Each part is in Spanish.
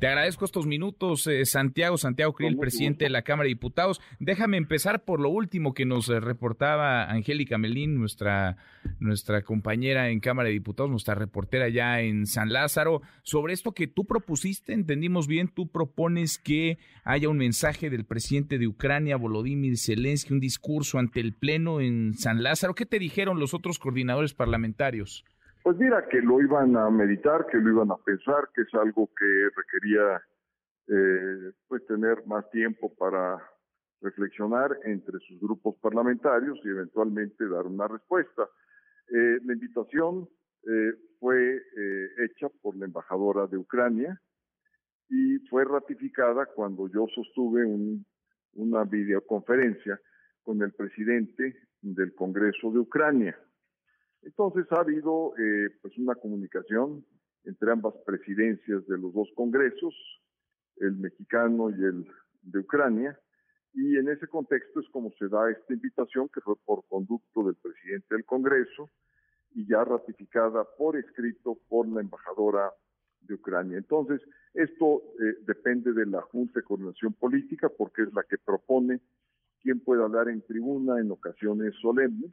Te agradezco estos minutos, eh, Santiago, Santiago Krill, presidente de la Cámara de Diputados. Déjame empezar por lo último que nos eh, reportaba Angélica Melín, nuestra, nuestra compañera en Cámara de Diputados, nuestra reportera ya en San Lázaro, sobre esto que tú propusiste, entendimos bien, tú propones que haya un mensaje del presidente de Ucrania, Volodymyr Zelensky, un discurso ante el Pleno en San Lázaro. ¿Qué te dijeron los otros coordinadores parlamentarios? Pues mira, que lo iban a meditar, que lo iban a pensar, que es algo que requería eh, pues tener más tiempo para reflexionar entre sus grupos parlamentarios y eventualmente dar una respuesta. Eh, la invitación eh, fue eh, hecha por la embajadora de Ucrania y fue ratificada cuando yo sostuve un, una videoconferencia con el presidente del Congreso de Ucrania. Entonces ha habido eh, pues una comunicación entre ambas presidencias de los dos congresos, el mexicano y el de Ucrania, y en ese contexto es como se da esta invitación que fue por conducto del presidente del Congreso y ya ratificada por escrito por la embajadora de Ucrania. Entonces, esto eh, depende de la Junta de Coordinación Política porque es la que propone quién puede hablar en tribuna en ocasiones solemnes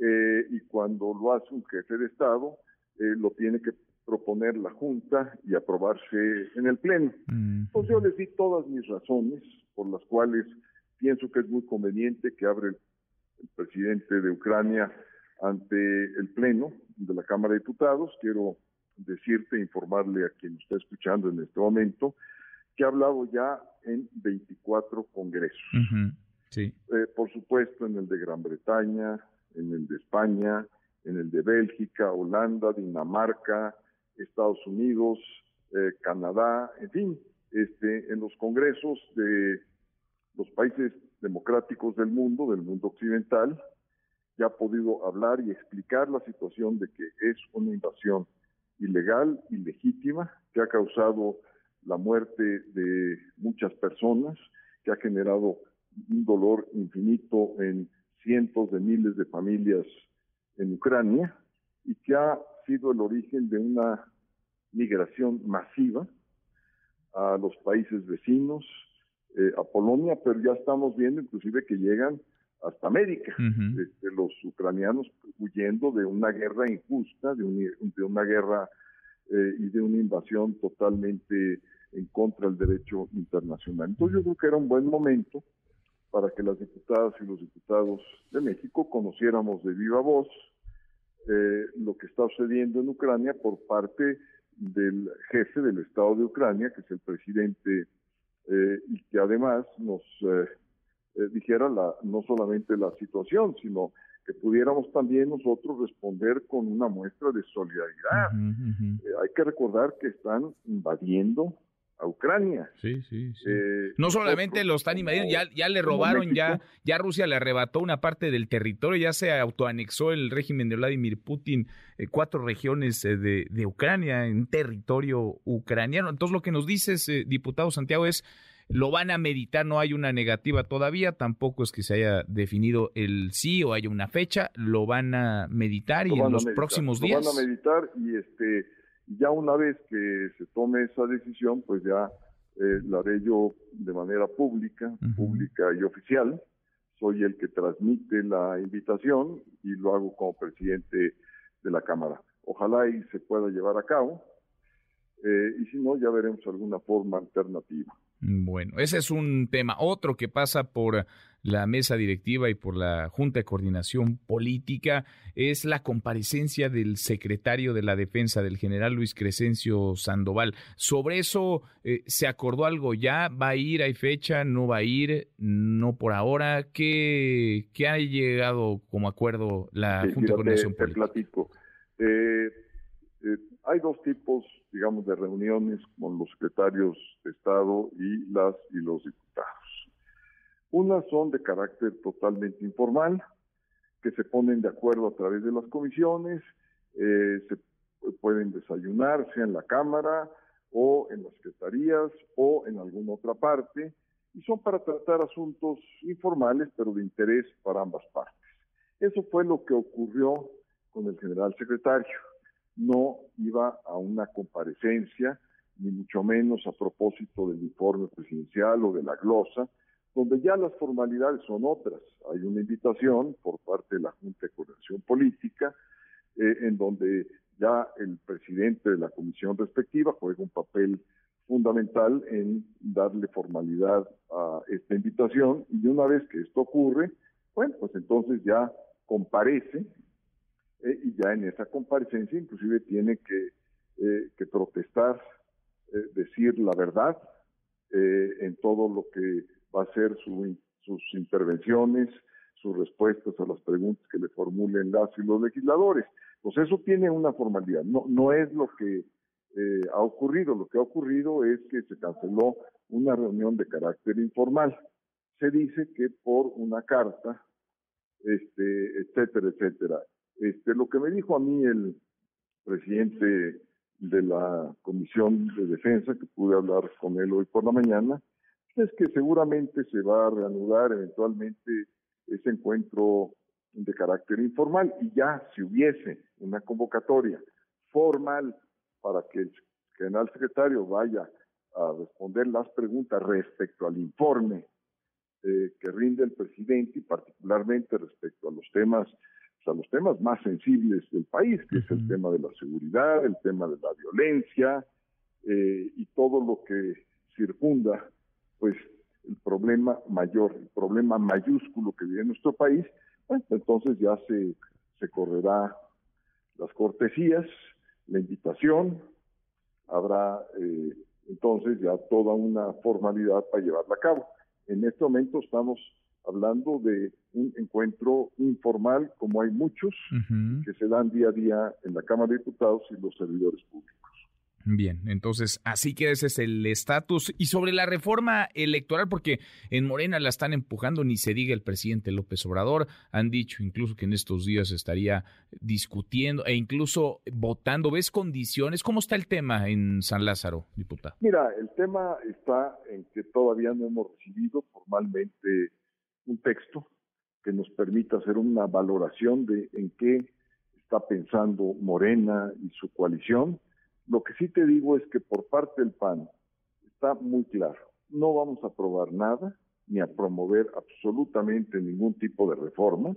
eh, y cuando lo hace un jefe de Estado, eh, lo tiene que proponer la Junta y aprobarse en el Pleno. Mm. Entonces yo les di todas mis razones por las cuales pienso que es muy conveniente que abre el, el presidente de Ucrania ante el Pleno de la Cámara de Diputados. Quiero decirte, informarle a quien está escuchando en este momento, que ha hablado ya en 24 congresos. Sí. Eh, por supuesto, en el de Gran Bretaña, en el de España, en el de Bélgica, Holanda, Dinamarca, Estados Unidos, eh, Canadá, en fin, este, en los congresos de los países democráticos del mundo, del mundo occidental, ya ha podido hablar y explicar la situación de que es una invasión ilegal, ilegítima, que ha causado la muerte de muchas personas, que ha generado un dolor infinito en cientos de miles de familias en Ucrania y que ha sido el origen de una migración masiva a los países vecinos, eh, a Polonia, pero ya estamos viendo inclusive que llegan hasta América, este, los ucranianos huyendo de una guerra injusta, de, un- de una guerra eh, y de una invasión totalmente en contra del derecho internacional. Entonces yo creo que era un buen momento para que las diputadas y los diputados de México conociéramos de viva voz eh, lo que está sucediendo en Ucrania por parte del jefe del Estado de Ucrania, que es el presidente, eh, y que además nos eh, eh, dijera la, no solamente la situación, sino que pudiéramos también nosotros responder con una muestra de solidaridad. Eh, hay que recordar que están invadiendo a Ucrania. Sí, sí, sí. Eh, No solamente nosotros lo están invadiendo, ya, ya le robaron, ya, ya Rusia le arrebató una parte del territorio, ya se autoanexó el régimen de Vladimir Putin eh, cuatro regiones eh, de, de Ucrania en territorio ucraniano. Entonces lo que nos dices, eh, diputado Santiago, es lo van a meditar, no hay una negativa todavía, tampoco es que se haya definido el sí o haya una fecha, lo van a meditar y lo en los meditar, próximos lo días. van a meditar y este ya una vez que se tome esa decisión, pues ya eh, la haré yo de manera pública, Ujú. pública y oficial. Soy el que transmite la invitación y lo hago como presidente de la Cámara. Ojalá y se pueda llevar a cabo. eh, y si no, ya veremos alguna forma alternativa. Bueno, ese es un tema. Otro que pasa por la mesa directiva y por la Junta de Coordinación Política es la comparecencia del secretario de la Defensa, del general Luis Crescencio Sandoval. Sobre eso, eh, ¿se acordó algo ya? ¿Va a ir? ¿Hay fecha? ¿No va a ir? ¿No por ahora? ¿Qué, qué ha llegado como acuerdo la Sí, Junta de Coordinación te, te Política? platico. Eh, eh, hay dos tipos, digamos, de reuniones con los secretarios de Estado y las y los diputados. Unas son de carácter totalmente informal, que se ponen de acuerdo a través de las comisiones, eh, se pueden desayunar, sea en la Cámara o en las secretarías o en alguna otra parte, y son para tratar asuntos informales, pero de interés para ambas partes. Eso fue lo que ocurrió con el general secretario. No iba a una comparecencia, ni mucho menos a propósito del informe presidencial o de la glosa, donde ya las formalidades son otras. Hay una invitación por parte de la Junta de Coordinación Política, eh, en donde ya el presidente de la comisión respectiva juega un papel fundamental en darle formalidad a esta invitación y una vez que esto ocurre, bueno, pues entonces ya comparece eh, y ya en esa comparecencia inclusive tiene que, eh, protestar, decir la verdad en todo lo que va a ser sus intervenciones, sus respuestas a las preguntas que le formulen las y los legisladores. Pues eso tiene una formalidad, no, no es lo que ha ocurrido, lo que ha ocurrido es que se canceló una reunión de carácter informal. Se dice que por una carta, este, etcétera, etcétera. Este, lo que me dijo a mí el presidente de la Comisión de Defensa, que pude hablar con él hoy por la mañana, es que seguramente se va a reanudar eventualmente ese encuentro de carácter informal y ya si hubiese una convocatoria formal para que el general secretario vaya a responder las preguntas respecto al informe eh, que rinde el presidente y particularmente respecto a los temas a los temas más sensibles del país, que es el tema de la seguridad, el tema de la violencia eh, y todo lo que circunda, pues, el problema mayor, el problema mayúsculo que vive nuestro país, bueno, entonces ya se, se correrá las cortesías, la invitación, habrá eh, entonces ya toda una formalidad para llevarla a cabo. En este momento estamos hablando de un encuentro informal, como hay muchos, que se dan día a día en la Cámara de Diputados y los servidores públicos. Bien, entonces así que ese es el estatus. Y sobre la reforma electoral, porque en Morena la están empujando, ni se diga el presidente López Obrador, han dicho incluso que en estos días estaría discutiendo e incluso votando. ¿Ves condiciones? ¿Cómo está el tema en San Lázaro, diputado? Mira, el tema está en que todavía no hemos recibido formalmente un texto que nos permita hacer una valoración de en qué está pensando Morena y su coalición. Lo que sí te digo es que por parte del PAN está muy claro, no vamos a aprobar nada ni a promover absolutamente ningún tipo de reforma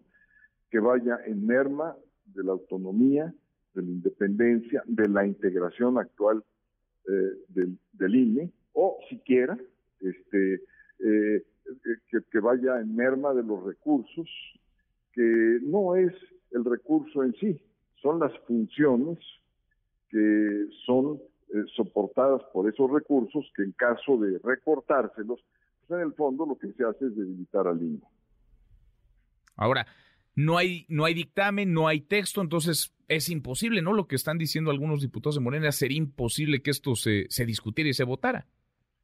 que vaya en merma de la autonomía, de la independencia, de la integración actual eh, del, INE, o siquiera este, eh, que, vaya en merma de los recursos, que no es el recurso en sí, son las funciones que son eh, soportadas por esos recursos que en caso de recortárselos, pues en el fondo lo que se hace es debilitar al INE. Ahora, no hay, no hay dictamen, no hay texto, entonces es imposible, ¿no? Lo que están diciendo algunos diputados de Morena, sería imposible que esto se, se discutiera y se votara.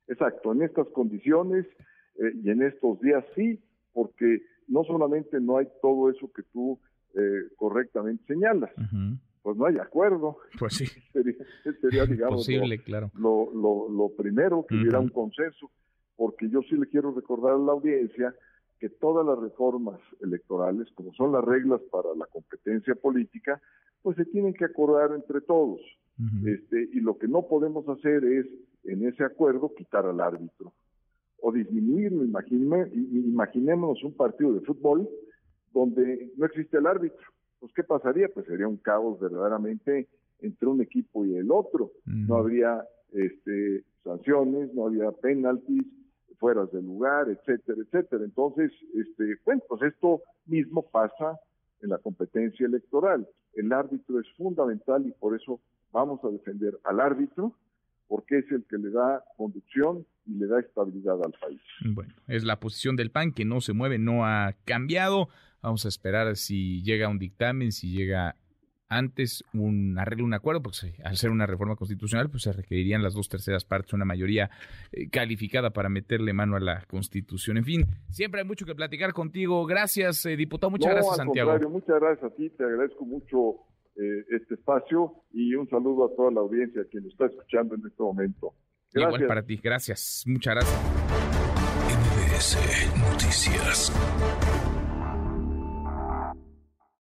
Exacto, en estas condiciones eh, y en estos días sí, porque no solamente no hay todo eso que tú eh, correctamente señalas, pues no hay acuerdo. Pues sí. sería, digamos, Posible, lo, claro. lo, lo, primero que hubiera un consenso, porque yo sí le quiero recordar a la audiencia que todas las reformas electorales, como son las reglas para la competencia política, pues se tienen que acordar entre todos. este, y lo que no podemos hacer es, en ese acuerdo, quitar al árbitro o disminuirlo. imaginémonos un partido de fútbol donde no existe el árbitro. Pues, ¿qué pasaría? Pues sería un caos verdaderamente entre un equipo y el otro. No habría este, sanciones, no habría penaltis, fueras del lugar, etcétera, etcétera. Entonces, este, bueno, pues esto mismo pasa en la competencia electoral. El árbitro es fundamental y por eso vamos a defender al árbitro, porque es el que le da conducción y le da estabilidad al país. Bueno, es la posición del PAN que no se mueve, no ha cambiado. Vamos a esperar si llega un dictamen, si llega antes un arreglo, un acuerdo, porque al ser una reforma constitucional, pues se requerirían las dos terceras partes, una mayoría eh, calificada para meterle mano a la Constitución. En fin, siempre hay mucho que platicar contigo. Gracias, eh, diputado. Muchas gracias, Santiago. muchas gracias a ti. Te agradezco mucho eh, este espacio y un saludo a toda la audiencia que nos está escuchando en este momento. Igual para ti, gracias. Muchas gracias. Noticias.